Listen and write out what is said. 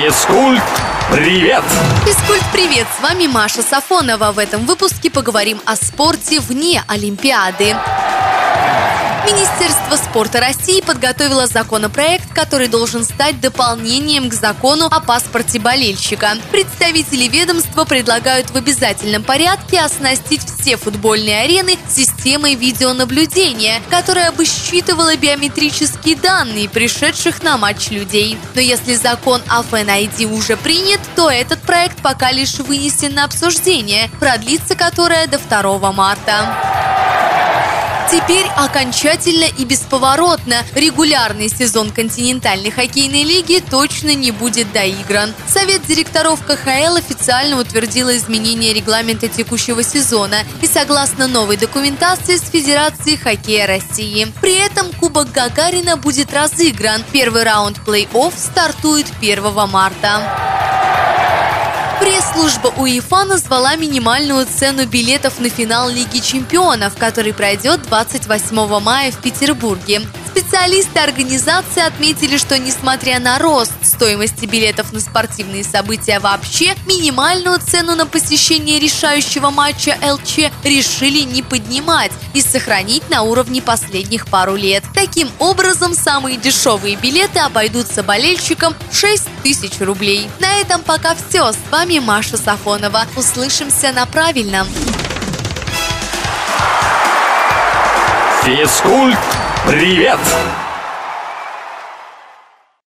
Физкульт, привет! Физкульт, привет! С вами Маша Сафонова. В этом выпуске поговорим о спорте вне Олимпиады. Министерство спорта России подготовило законопроект, который должен стать дополнением к закону о паспорте болельщика. Представители ведомства предлагают в обязательном порядке оснастить все футбольные арены системой видеонаблюдения, которая бы считывала биометрические данные пришедших на матч людей. Но если закон о FNID уже принят, то этот проект пока лишь вынесен на обсуждение, продлится которое до 2 марта. Теперь окончательно и бесповоротно регулярный сезон континентальной хоккейной лиги точно не будет доигран. Совет директоров КХЛ официально утвердил изменение регламента текущего сезона и согласно новой документации с Федерацией хоккея России. При этом Кубок Гагарина будет разыгран. Первый раунд плей-офф стартует 1 марта. Пресс-служба УЕФА назвала минимальную цену билетов на финал Лиги чемпионов, который пройдет 28 мая в Петербурге. Специалисты организации отметили, что несмотря на рост стоимости билетов на спортивные события вообще, минимальную цену на посещение решающего матча ЛЧ решили не поднимать и сохранить на уровне последних пару лет. Таким образом, самые дешевые билеты обойдутся болельщикам 6 тысяч рублей. На этом пока все. С вами Маша Сафонова. Услышимся на правильном. Физкульт, привет!